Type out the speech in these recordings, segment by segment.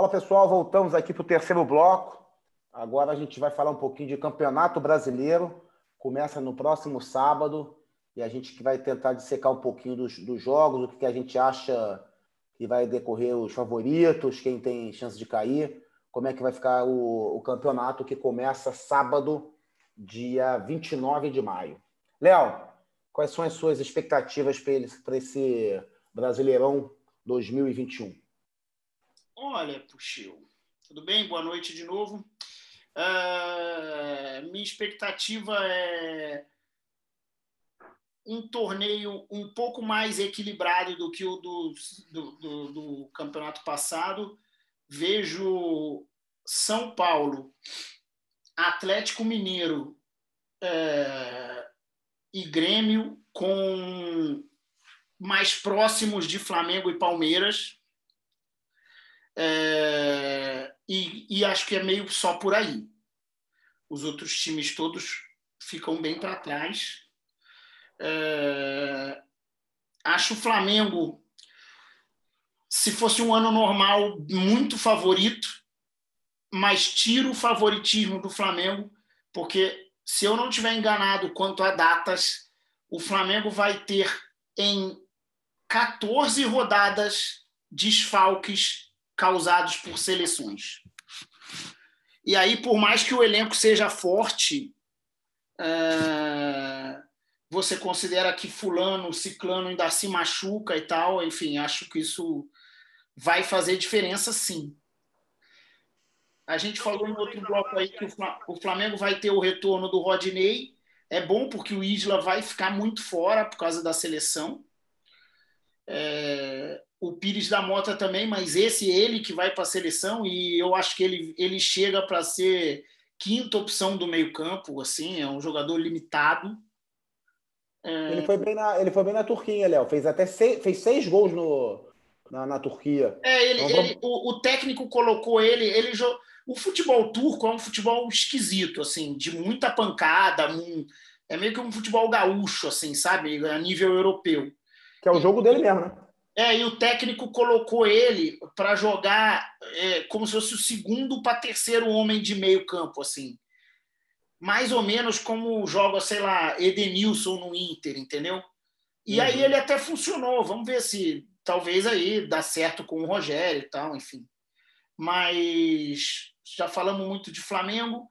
Fala pessoal, voltamos aqui para o terceiro bloco. Agora a gente vai falar um pouquinho de Campeonato Brasileiro. Começa no próximo sábado e a gente vai tentar dissecar um pouquinho dos, dos jogos, o que, a gente acha que vai decorrer os favoritos, quem tem chance de cair, como é que vai ficar o, o campeonato que começa sábado, dia 29 de maio. Léo, quais são as suas expectativas para esse Brasileirão 2021? Olha, Puxil, tudo bem? Boa noite de novo. Uh, minha expectativa é um torneio um pouco mais equilibrado do que o do, do, do, do campeonato passado. Vejo São Paulo, Atlético Mineiro é, e Grêmio com mais próximos de Flamengo e Palmeiras. É, e, e, acho que é meio só por aí. Os outros times todos ficam bem para trás. É, acho o Flamengo, se fosse um ano normal, muito favorito, mas tiro o favoritismo do Flamengo, porque se eu não tiver enganado quanto a datas, o Flamengo vai ter em 14 rodadas desfalques causados por seleções. E aí, por mais que o elenco seja forte, é, você considera que fulano, ciclano ainda se machuca e tal, enfim, acho que isso vai fazer diferença sim. A gente falou em outro bloco aí que o Flamengo vai ter o retorno do Rodney. É bom porque o Isla vai ficar muito fora por causa da seleção. É, o Pires da Mota também, mas esse ele que vai para a seleção e eu acho que ele, ele chega para ser quinta opção do meio-campo, assim, é um jogador limitado. É... Ele, foi bem na, ele foi bem na Turquia, Léo. Fez até seis, fez seis gols no, na, na Turquia. É, ele, então, ele o, o, técnico colocou ele. ele O futebol turco é um futebol esquisito, assim, de muita pancada. Um, é meio que um futebol gaúcho, assim, sabe? A nível europeu. Que é o jogo dele mesmo, né? É, e o técnico colocou ele para jogar é, como se fosse o segundo para terceiro homem de meio campo, assim. Mais ou menos como joga, sei lá, Edenilson no Inter, entendeu? E uhum. aí ele até funcionou. Vamos ver se talvez aí dá certo com o Rogério e tal, enfim. Mas já falamos muito de Flamengo.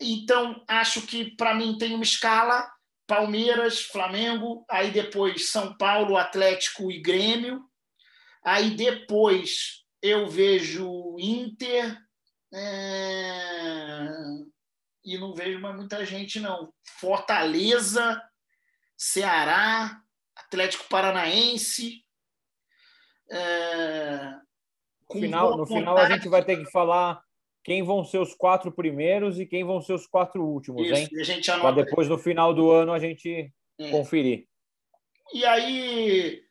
Então, acho que para mim tem uma escala Palmeiras, Flamengo, aí depois São Paulo, Atlético e Grêmio. Aí depois eu vejo Inter é... e não vejo mais muita gente, não. Fortaleza, Ceará, Atlético Paranaense. É... No final, no final a gente vai ter que falar quem vão ser os quatro primeiros e quem vão ser os quatro últimos, Isso, hein? A gente Para depois, no final do ano, a gente é. conferir. E aí.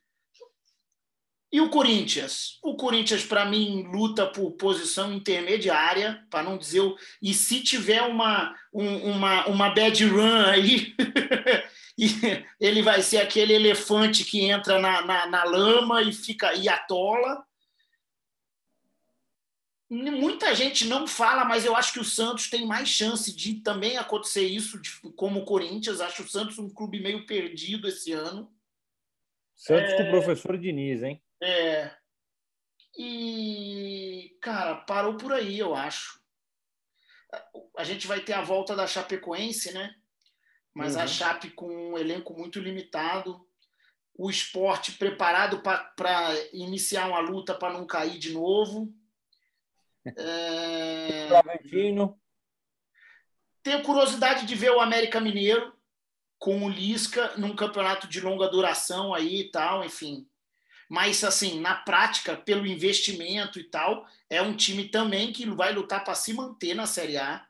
E o Corinthians? O Corinthians, para mim, luta por posição intermediária, para não dizer. O... E se tiver uma, um, uma, uma bad run aí, ele vai ser aquele elefante que entra na, na, na lama e fica e atola muita gente não fala, mas eu acho que o Santos tem mais chance de também acontecer isso, como o Corinthians. Acho o Santos um clube meio perdido esse ano. Santos é... com o professor Diniz, hein? É. E, cara, parou por aí, eu acho. A gente vai ter a volta da Chapecoense, né? Mas uhum. a Chape com um elenco muito limitado. O esporte preparado para iniciar uma luta para não cair de novo é... Tenho curiosidade de ver o América Mineiro com o Lisca num campeonato de longa duração aí e tal, enfim. Mas, assim, na prática, pelo investimento e tal, é um time também que vai lutar para se manter na Série A.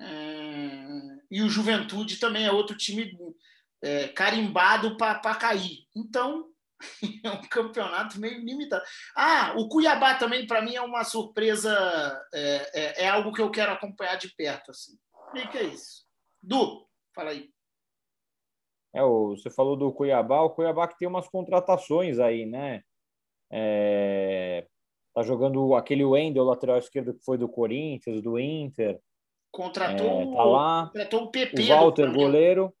É... E o Juventude também é outro time é, carimbado para cair. Então, é um campeonato meio limitado. Ah, o Cuiabá também, para mim, é uma surpresa, é, é, é, algo que eu quero acompanhar de perto. Assim. O que é isso? Du, fala aí. É, você falou do Cuiabá, o Cuiabá que tem umas contratações aí, né? É, Tá jogando aquele Wendel, lateral esquerdo que foi do Corinthians, do Inter. Contratou, é, tá lá. contratou o PP. O Walter, goleiro.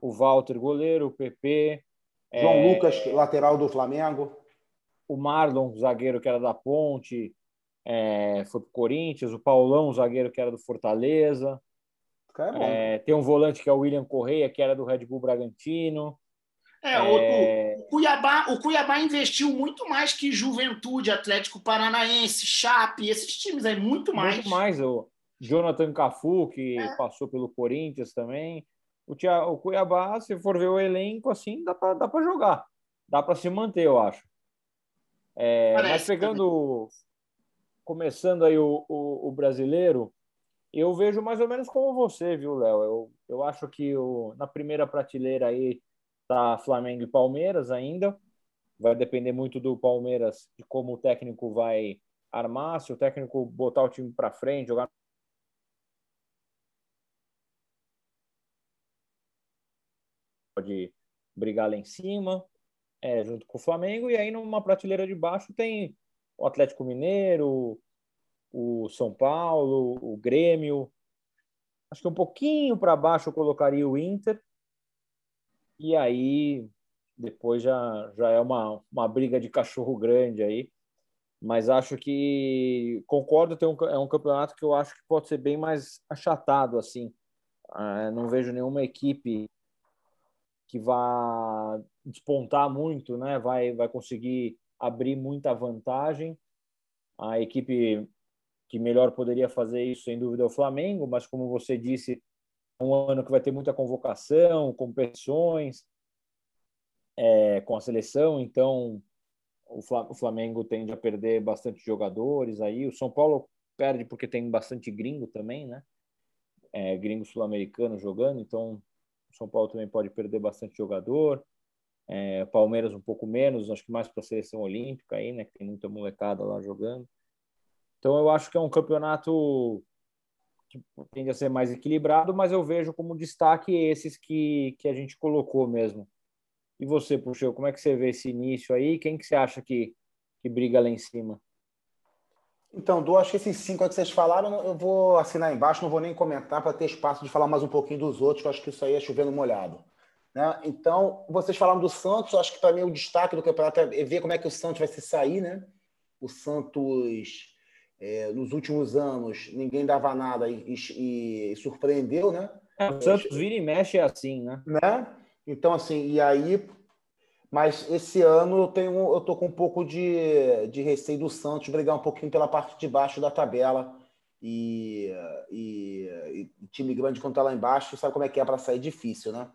O Walter, goleiro. O PP. João é, Lucas, lateral do Flamengo. O Marlon, zagueiro que era da Ponte, é, foi para o Corinthians. O Paulão, zagueiro que era do Fortaleza. É, tem um volante que é o William Correia, que era do Red Bull Bragantino. É, o, é... o, Cuiabá, o Cuiabá investiu muito mais que Juventude, Atlético Paranaense, Chape, esses times aí, muito mais. Muito mais. O Jonathan Cafu, que é. passou pelo Corinthians também. O, tia, o Cuiabá, se for ver o elenco, assim, dá para dá jogar. Dá para se manter, eu acho. É, mas pegando. Começando aí o, o, o, brasileiro, eu vejo mais ou menos como você, viu, Léo? Eu, eu acho que o, na primeira prateleira aí tá Flamengo e Palmeiras ainda. Vai depender muito do Palmeiras, de como o técnico vai armar, se o técnico botar o time para frente, jogar pode brigar lá em cima, é, junto com o Flamengo, e aí numa prateleira de baixo tem o Atlético Mineiro, o São Paulo, o Grêmio. Acho que um pouquinho para baixo eu colocaria o Inter, e aí depois já, já é uma, uma briga de cachorro grande aí. Mas acho que concordo, tem um, é um campeonato que eu acho que pode ser bem mais achatado assim. Ah, não vejo nenhuma equipe que vá despontar muito, né? Vai, vai conseguir abrir muita vantagem. A equipe que melhor poderia fazer isso, sem dúvida, é o Flamengo, mas como você disse, um ano que vai ter muita convocação, competições é, com a seleção, então o Flamengo tende a perder bastante jogadores aí. O São Paulo perde porque tem bastante gringo também, né? É, gringo sul-americano jogando, então São Paulo também pode perder bastante jogador. É, Palmeiras um pouco menos, acho que mais para a seleção olímpica aí, né? Que tem muita molecada lá jogando. Então eu acho que é um campeonato que tende a ser mais equilibrado, mas eu vejo como destaque esses que, que a gente colocou mesmo. E você, Puxeu, como é que você vê esse início aí? Quem que você acha que, que briga lá em cima? Então, Du, acho que esses cinco que vocês falaram, eu vou assinar embaixo, não vou nem comentar para ter espaço de falar mais um pouquinho dos outros, que eu acho que isso aí é chovendo molhado. Né? Então, vocês falaram do Santos, acho que para mim o destaque do campeonato é ver como é que o Santos vai se sair, né? O Santos é, nos últimos anos ninguém dava nada e, e, e surpreendeu, né? É, o Santos vira e mexe é assim, né? né? Então, assim, e aí. Mas esse ano eu tenho, eu tô com um pouco de, de receio do Santos brigar um pouquinho pela parte de baixo da tabela. E, e, e time grande quando tá lá embaixo, sabe como é que é para sair difícil, né?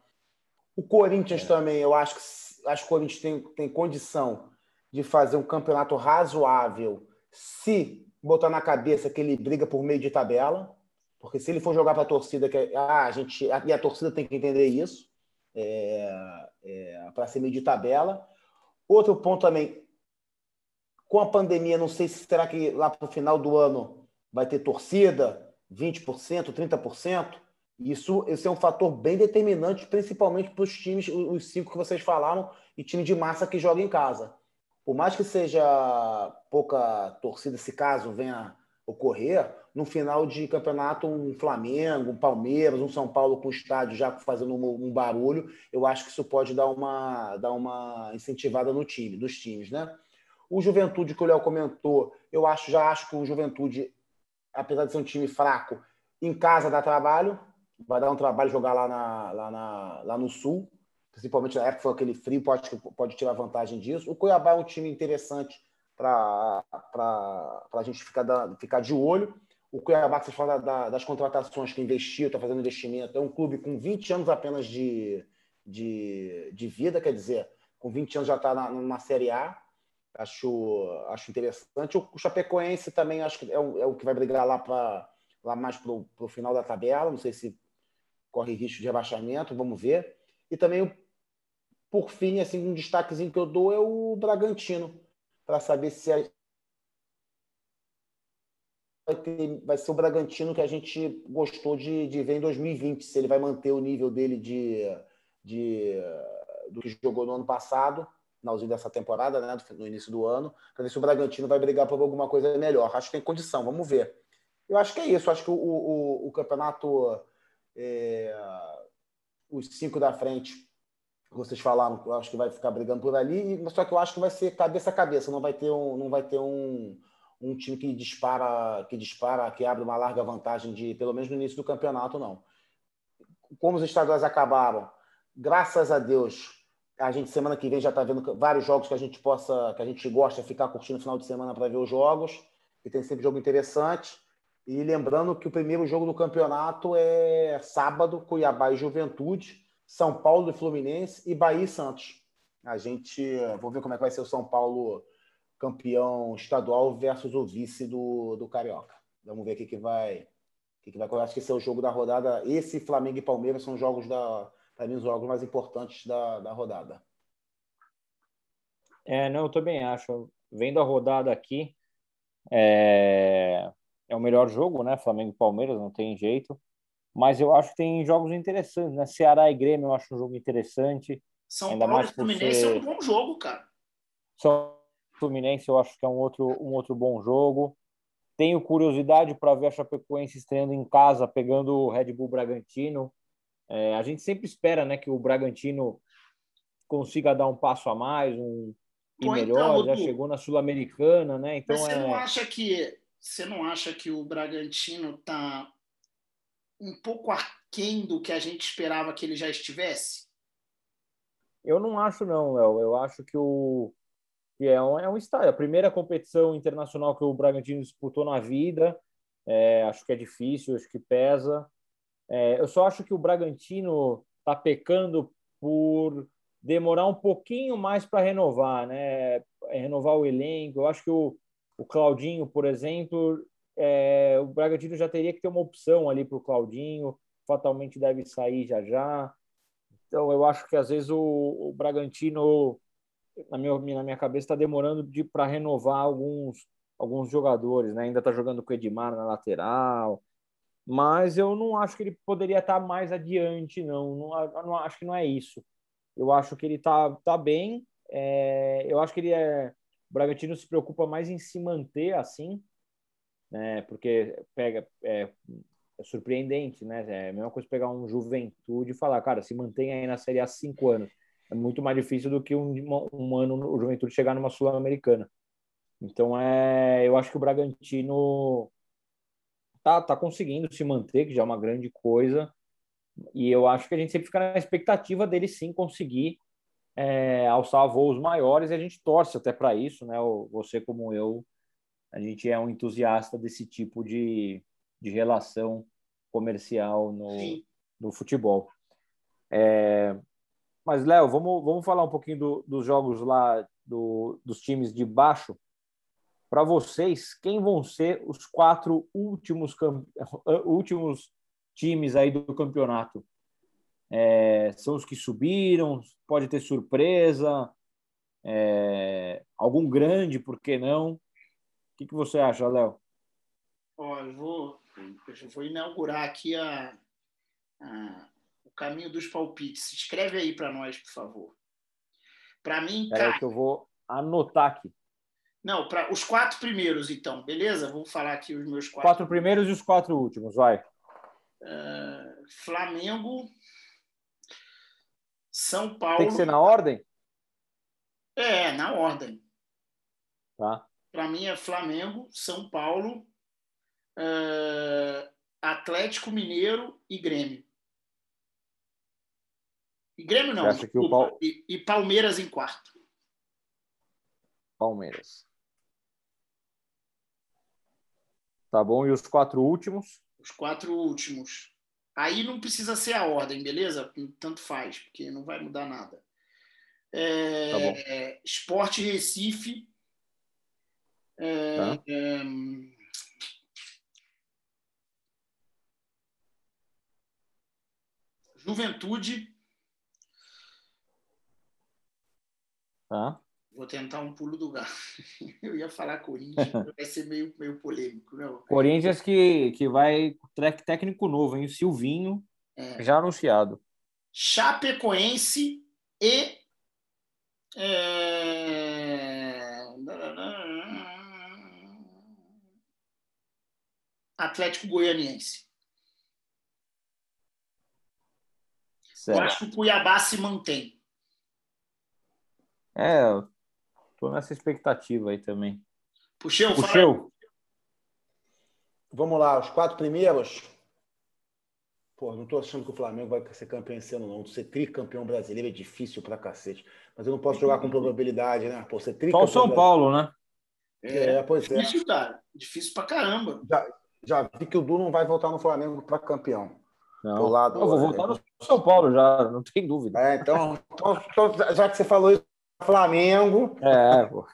O Corinthians é. também, eu acho que acho que o Corinthians tem, tem condição de fazer um campeonato razoável se botar na cabeça que ele briga por meio de tabela, porque se ele for jogar para a torcida, que ah, a gente e a torcida tem que entender isso, é, é, para ser meio de tabela. Outro ponto também, com a pandemia, não sei se será que lá para o final do ano vai ter torcida, 20%, 30%. Isso, esse é um fator bem determinante, principalmente para os times, os cinco que vocês falaram, e time de massa que joga em casa por mais que seja pouca torcida, se caso venha ocorrer, no final de campeonato, um Flamengo, um Palmeiras, um São Paulo com o estádio já fazendo um, barulho, eu acho que isso pode dar uma, dar uma incentivada no time, dos times, né? O Juventude que o Léo comentou, eu acho, já acho que o Juventude, apesar de ser um time fraco, em casa dá trabalho, vai dar um trabalho jogar lá, na, lá, na, lá no Sul principalmente na época foi aquele frio, pode, pode tirar vantagem disso. O Cuiabá é um time interessante para a gente ficar, da, ficar de olho. O Cuiabá, que vocês falam da, das contratações que investiu, está fazendo investimento, é um clube com 20 anos apenas de, de, de vida, quer dizer, com 20 anos já está na Série A. Acho, acho interessante. O, Chapecoense também acho que é o, é o que vai brigar lá, pra, lá mais para o final da tabela. Não sei se corre risco de rebaixamento, vamos ver. E também por fim, assim, um destaquezinho que eu dou é o Bragantino, para saber se vai, ter, vai, ser o Bragantino que a gente gostou de, de ver em 2020, se ele vai manter o nível dele de, de do que jogou no ano passado, finalzinho dessa temporada, né, no início do ano, para ver se o Bragantino vai brigar por alguma coisa melhor. Acho que tem condição, vamos ver. Eu acho que é isso. Acho que o, o, o campeonato, é, os cinco da frente, vocês falaram, eu acho que vai ficar brigando por ali, só que eu acho que vai ser cabeça a cabeça, não vai ter um, não vai ter um, um time que dispara, que dispara, que abre uma larga vantagem de, pelo menos no início do campeonato, não. Como os estaduais acabaram, graças a Deus, a gente semana que vem já está vendo vários jogos que a gente possa, que a gente gosta ficar curtindo no final de semana para ver os jogos, e tem sempre jogo interessante. E lembrando que o primeiro jogo do campeonato é sábado, Cuiabá e Juventude, São Paulo e Fluminense e Bahia e Santos. A gente, vou ver como é que vai ser o São Paulo campeão estadual versus o vice do, do Carioca. Vamos ver o que, que vai. Que, que vai. Acho que esse é o jogo da rodada. Esse Flamengo e Palmeiras são jogos da. Para mim, os jogos mais importantes da, da rodada. É, não, eu também acho. Vendo a rodada aqui, é, é o melhor jogo, né? Flamengo e Palmeiras, não tem jeito. Mas eu acho que tem jogos interessantes, né? Ceará e Grêmio eu acho um jogo interessante. São Ainda Paulo mais e Fluminense ser... é um bom jogo, cara. São Fluminense eu acho que é um outro, um outro bom jogo. Tenho curiosidade para ver a Chapecoense estreando em casa, pegando o Red Bull Bragantino. É, a gente sempre espera né, que o Bragantino consiga dar um passo a mais, um e Pô, melhor, então, já chegou na Sul-Americana, né? Então você é... não acha que você não acha que o Bragantino está um pouco aquém do que a gente esperava que ele já estivesse? Eu não acho não, Léo. Eu acho que o que é um, é um estádio. A primeira competição internacional que o Bragantino disputou na vida. É, acho que é difícil, acho que pesa. É, eu só acho que o Bragantino está pecando por demorar um pouquinho mais para renovar, né? Renovar o elenco. Eu acho que o, o Claudinho, por exemplo, é, o Bragantino já teria que ter uma opção ali para o Claudinho. Fatalmente deve sair já já. Então, eu acho que às vezes o, o Bragantino na minha, na minha cabeça, está demorando de para renovar alguns, alguns jogadores, né? Ainda está jogando com o Edmar na lateral, mas eu não acho que ele poderia estar tá mais adiante, não. Não, não. Acho que não é isso. Eu acho que ele está tá bem. É, eu acho que ele é. O Bragantino se preocupa mais em se manter assim, né? Porque pega. É, é surpreendente, né? É a mesma coisa pegar um juventude e falar, cara, se mantém aí na Série A cinco anos é muito mais difícil do que um, um ano o Juventude chegar numa Sul-Americana. Então, é, eu acho que o Bragantino tá, tá conseguindo se manter, que já é uma grande coisa. E eu acho que a gente sempre fica na expectativa dele sim conseguir é, alçar voos maiores e a gente torce até para isso, né? Você, como eu, a gente é um entusiasta desse tipo de, de relação comercial no, no futebol. É, mas, Léo, vamos, vamos falar um pouquinho do, dos jogos lá do, dos times de baixo. Para vocês, quem vão ser os quatro últimos, últimos times aí do campeonato? É, são os que subiram? Pode ter surpresa? É, algum grande, por que não? O que, que você acha, Léo? Ó, eu vou, eu vou inaugurar aqui a, a caminho dos palpites. Escreve aí para nós, por favor. Para mim, cara... que eu vou anotar aqui. Não, para os quatro primeiros, então, beleza? Vou falar aqui os meus quatro. Quatro primeiros e os quatro últimos, vai. Uh, Flamengo, São Paulo. Tem que ser na ordem? É, na ordem. Tá. Para mim é Flamengo, São Paulo, uh, Atlético Mineiro e Grêmio. E Grêmio não. O Pal... e, e Palmeiras em quarto. Palmeiras. Tá bom. E os quatro últimos? Os quatro últimos. Aí não precisa ser a ordem, beleza? Tanto faz, porque não vai mudar nada. É, tá bom. Esporte Recife. É, tá. é, Juventude. Tá. Vou tentar um pulo do gato. Eu ia falar Corinthians, vai ser meio, meio polêmico, não? Corinthians que, que vai técnico novo, hein? O Silvinho, é. já anunciado. Chapecoense e É... Atlético Goianiense. Certo. Eu acho que o Cuiabá se mantém. É, tô nessa expectativa aí também. Puxeu, Puxeu. Vamos lá, os quatro primeiros. Pô, não tô achando que o Flamengo vai ser campeão esse ano, não. Ser tricampeão brasileiro é difícil pra cacete. Mas eu não posso jogar com probabilidade, né? Pô, ser tricampeão. Só o São Paulo, né? É, é, pois é. Difícil, cara. Difícil pra caramba. Já, já vi que o Du não vai voltar no Flamengo para campeão. Não, do lado, eu vou voltar no São Paulo já, não tem dúvida. É, então, então, então, já que você falou isso, Flamengo. É, pô.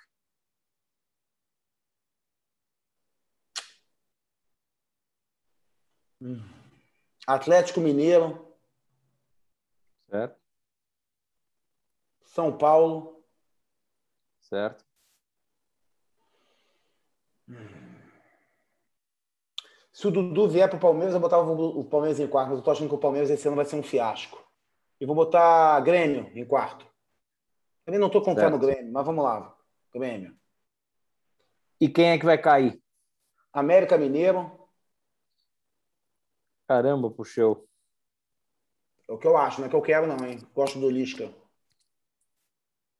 Atlético Mineiro. Certo. São Paulo. Certo. Se o Dudu vier para o Palmeiras, eu botava o Palmeiras em quarto, mas eu tô achando que o Palmeiras esse ano vai ser um fiasco. E vou botar Grêmio em quarto. Também não estou confiando no Grêmio, mas vamos lá. Grêmio. E quem é que vai cair? América Mineiro. Caramba, puxou. É o que eu acho, não é que eu quero, não, hein? Gosto do Lisca.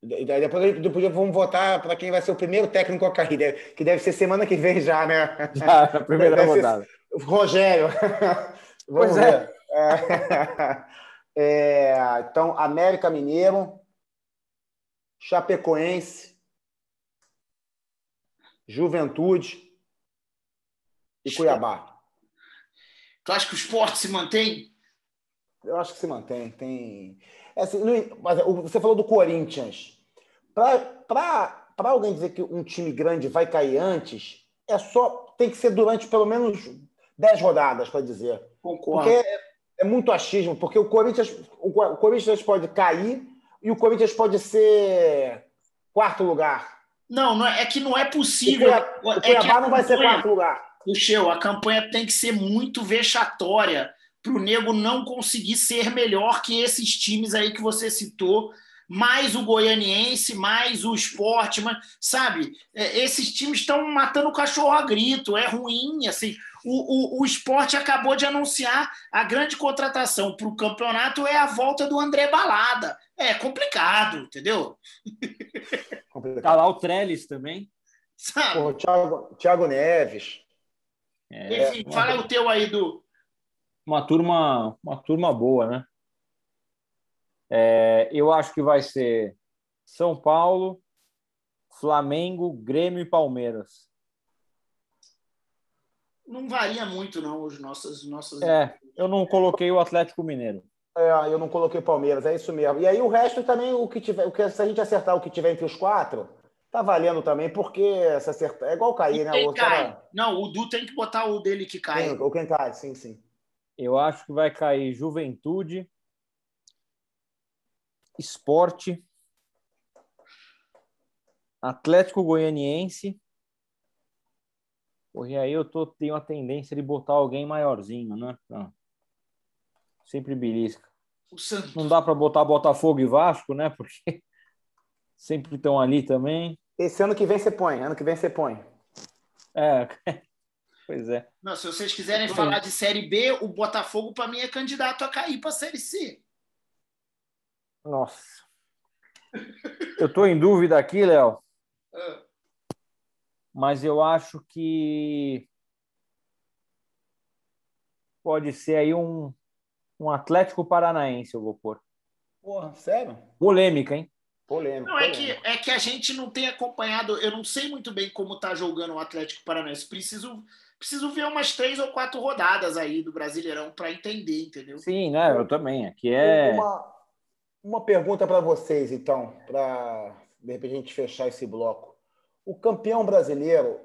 Depois, depois vamos votar para quem vai ser o primeiro técnico a cair, que deve ser semana que vem já, né? Já, a primeira deve rodada. Rogério. Vamos pois é. É. É, então, América Mineiro, Chapecoense, Juventude e Cuiabá. Tu acha que o esporte se mantém? Eu acho que se mantém. Tem... É assim, mas você falou do Corinthians. Para alguém dizer que um time grande vai cair antes, é só tem que ser durante pelo menos 10 rodadas, para dizer. Concordo. Porque é, é, muito achismo, porque o Corinthians, o Corinthians pode cair e o Corinthians pode ser quarto lugar. Não, não é, é que não é possível. O Cuiabá, é não vai ser quarto lugar. Puxeu, a campanha tem que ser muito vexatória para o nego não conseguir ser melhor que esses times aí que você citou, mais o goianiense, mais o esporte, mas, sabe? É, esses times estão matando o cachorro a grito, é ruim, assim. O, o, o esporte acabou de anunciar a grande contratação para o campeonato é a volta do André Balada. É complicado, entendeu? Complicado. Tá lá o Trellis também. Sabe? O Thiago, Thiago Neves. É, Enfim, fala o teu aí do, uma turma, uma turma boa, né? É, eu acho que vai ser São Paulo, Flamengo, Grêmio e Palmeiras. Não varia muito, não, os nossos. nossos... É, eu não coloquei o Atlético Mineiro. É, eu não coloquei o Palmeiras, é isso mesmo. E aí o resto também, o que tiver, o que, se a gente acertar o que tiver entre os quatro, tá valendo também, porque se acertar, é igual cair, e né? Quem cai? Não, o Du tem que botar o dele que cai. Sim, o quem cai, sim, sim. Eu acho que vai cair Juventude, Esporte, Atlético Goianiense. Porque aí eu tô, tenho a tendência de botar alguém maiorzinho, né? Sempre belisca. Não dá para botar Botafogo e Vasco, né? Porque sempre estão ali também. Esse ano que vem você põe, ano que vem você põe. É, Pois é. Não, se vocês quiserem falar de Série B, o Botafogo, para mim, é candidato a cair para a Série C. Nossa. Eu estou em dúvida aqui, Léo. Ah. Mas eu acho que pode ser aí um, um Atlético Paranaense, eu vou pôr. Porra, sério? Polêmica, hein? Polêmica. Não, é que, é que a gente não tem acompanhado, eu não sei muito bem como está jogando o Atlético Paranaense. Preciso preciso ver umas três ou quatro rodadas aí do Brasileirão para entender, entendeu? Sim, né? Eu também. Aqui é. Uma, uma pergunta para vocês, então, para de repente a gente fechar esse bloco. O campeão brasileiro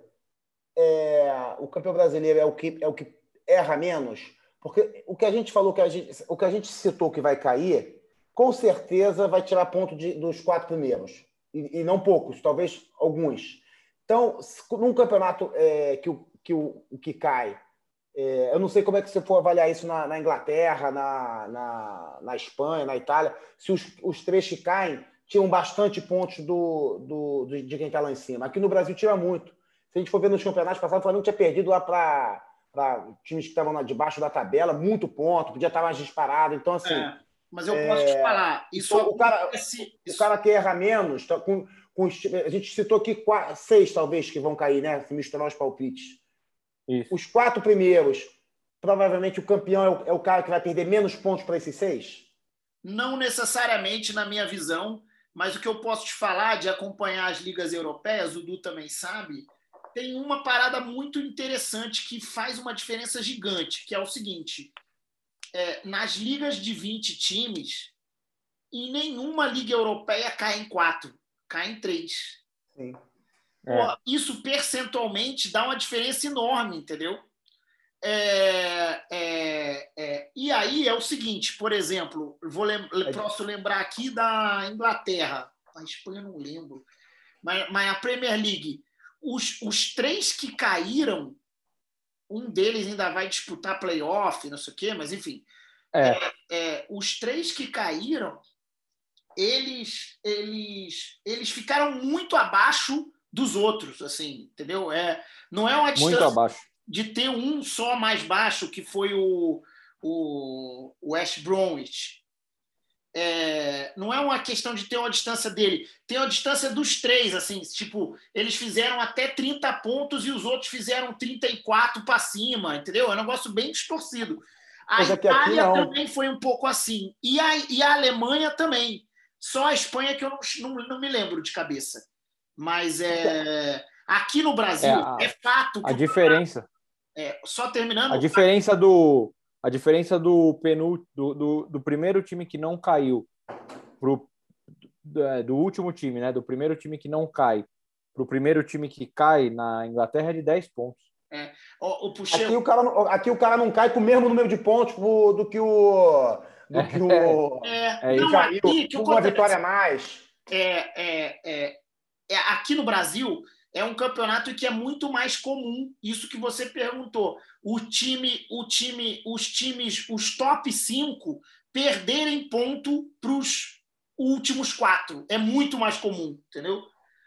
é o campeão brasileiro é o que é o que erra menos, porque o que a gente falou que a gente o que a gente citou que vai cair, com certeza vai tirar ponto de, dos quatro primeiros e, e não poucos, talvez alguns. Então, num campeonato é, que o que o, o que cai. É, eu não sei como é que você for avaliar isso na, na Inglaterra, na, na, na, Espanha, na Itália. Se os, os três que caem tinham bastante pontos do, do, de quem está lá em cima. Aqui no Brasil tira muito. Se a gente for ver nos campeonatos passados, o Flamengo tinha perdido lá para times que estavam debaixo da tabela, muito ponto, podia estar mais disparado. Então, assim. É, mas eu posso é... te falar, isso então, o cara, o cara que erra menos, tá, com, com, a gente citou aqui quatro, seis, talvez, que vão cair, né? Se misturar os palpites. Isso. Os quatro primeiros, provavelmente o campeão é o, é o cara que vai perder menos pontos para esses seis? Não necessariamente, na minha visão, mas o que eu posso te falar de acompanhar as ligas europeias, o Du também sabe, tem uma parada muito interessante que faz uma diferença gigante, que é o seguinte: é, nas ligas de 20 times, em nenhuma liga europeia cai em quatro, cai em três. Sim. É. Pô, isso percentualmente dá uma diferença enorme, entendeu? É, é, é, e aí é o seguinte, por exemplo, vou lem posso lembrar aqui da Inglaterra, a Espanha não lembro, mas, mas a Premier League os, os três que caíram, um deles ainda vai disputar playoff, não sei o quê, mas enfim. É. É, é, os três que caíram, eles, eles, eles ficaram muito abaixo dos outros, assim, entendeu? É, não é uma distância muito abaixo. de ter um só mais baixo, que foi o, o, West Bromwich, é, não é uma questão de ter uma distância dele, tem uma distância dos três, assim, tipo, eles fizeram até 30 pontos e os outros fizeram 34 para cima, entendeu? É um negócio bem distorcido. A é Itália também foi um pouco assim, e a, e a Alemanha também. Só a Espanha que eu não, não, não me lembro de cabeça. Mas é, aqui no Brasil, é, a, é fato. a diferença. É, só terminando. A diferença do, a diferença do penúltimo, do, do, do, primeiro time que não caiu pro, do, é, do, último time, né? Do primeiro time que não cai para o primeiro time que cai na Inglaterra é de 10 pontos. É. O, o Puxeu... aqui, o cara, aqui o cara não cai com o mesmo número de pontos do que o. Do que o. É, é não, aqui, que uma vitória a mais. É, é, é, é, aqui no Brasil, é um campeonato que é muito mais comum, isso que você perguntou. O time, o time, os times, os top 5 perderem ponto para os últimos quatro. É muito mais comum, entendeu?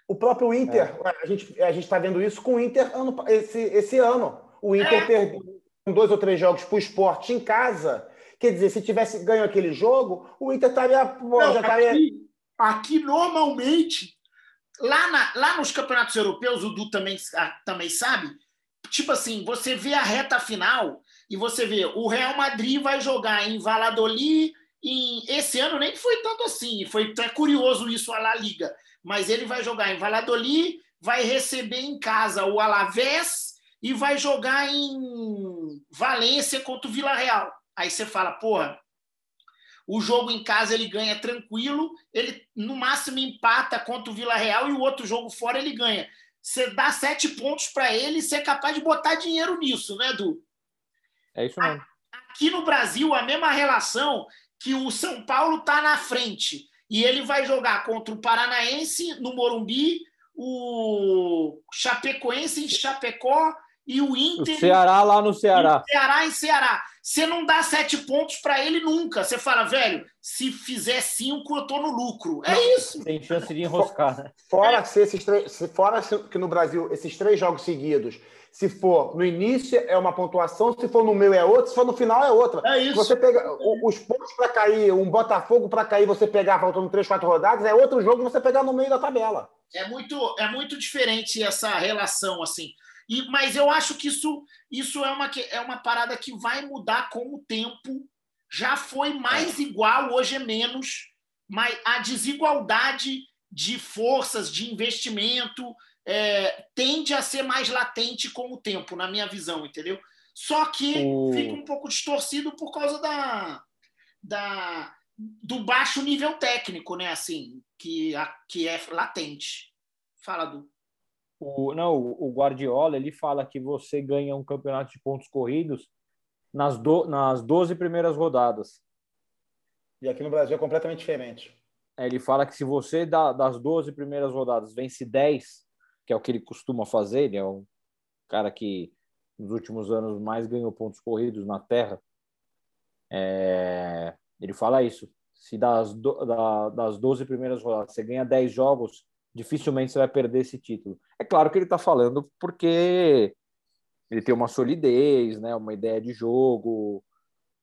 O próprio Inter, é. a gente a está vendo isso com o Inter ano, esse, esse ano. O Inter é. perdeu dois ou três jogos para o esporte em casa. Quer dizer, se tivesse ganho aquele jogo, o Inter estaria. já estaria... Aqui, aqui, normalmente, lá, na, lá nos campeonatos europeus, o Du também, também sabe, tipo assim, você vê a reta final e você vê o Real Madrid vai jogar em Valladolid, em, esse ano nem foi tanto assim, foi até curioso isso a La Liga, mas ele vai jogar em Valladolid, vai receber em casa o Alavés e vai jogar em Valência contra o Vila Real. Aí você fala, porra, o jogo em casa ele ganha tranquilo, ele no máximo empata contra o Vila Real e o outro jogo fora ele ganha. Você dá sete pontos para ele e você é capaz de botar dinheiro nisso, né, Edu? É isso mesmo. Aqui no Brasil, a mesma relação que o São Paulo está na frente e ele vai jogar contra o Paranaense no Morumbi, o Chapecoense em Chapecó e o Inter. O Ceará lá no Ceará. Ceará em Ceará. Você não dá sete pontos para ele nunca. Você fala, velho, se fizer cinco, eu tô no lucro. É não, isso. Tem chance de enroscar, né? Fora é. se esses três, se fora que no Brasil esses três jogos seguidos, se for no início é uma pontuação, se for no meio é outra, se for no final é outra. É isso. Você pega os pontos para cair, um Botafogo para cair, você pegar faltando três, quatro rodadas, é outro jogo você pegar no meio da tabela. É muito, é muito diferente essa relação assim. E, mas eu acho que isso, isso é, uma, é uma parada que vai mudar com o tempo. Já foi mais é. igual, hoje é menos. Mas a desigualdade de forças, de investimento, é, tende a ser mais latente com o tempo, na minha visão, entendeu? Só que o... fica um pouco distorcido por causa da, da, do baixo nível técnico, né? Assim, que, a, que é latente. Fala, Du. O, não, o Guardiola ele fala que você ganha um campeonato de pontos corridos nas, do, nas 12 primeiras rodadas. E aqui no Brasil é completamente diferente. É, ele fala que se você dá, das 12 primeiras rodadas vence 10, que é o que ele costuma fazer, ele é um cara que nos últimos anos mais ganhou pontos corridos na Terra. É, ele fala isso. se das, do, da, das 12 primeiras rodadas você ganha 10 jogos, dificilmente você vai perder esse título. É claro que ele está falando porque ele tem uma solidez, né, uma ideia de jogo.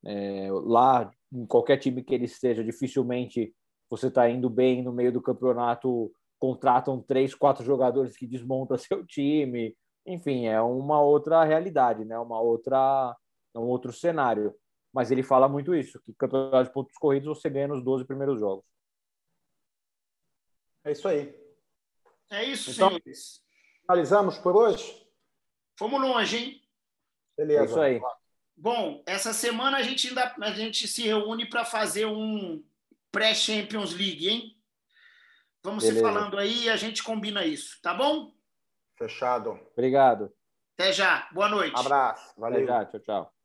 É, lá, em qualquer time que ele esteja, dificilmente você está indo bem no meio do campeonato, contratam três, quatro jogadores que desmontam seu time. Enfim, é uma outra realidade, né? Uma outra, um outro cenário. Mas ele fala muito isso, que campeonato de pontos corridos você ganha nos 12 primeiros jogos. É isso aí. É isso, então, senhores. Finalizamos por hoje? Fomos longe, hein? Beleza. É isso aí. Bom, essa semana a gente ainda a gente se reúne para fazer um pré-Champions League, hein? Vamos Beleza. se falando aí e a gente combina isso, tá bom? Fechado. Obrigado. Até já. Boa noite. Abraço. Valeu. Até já. Tchau, tchau.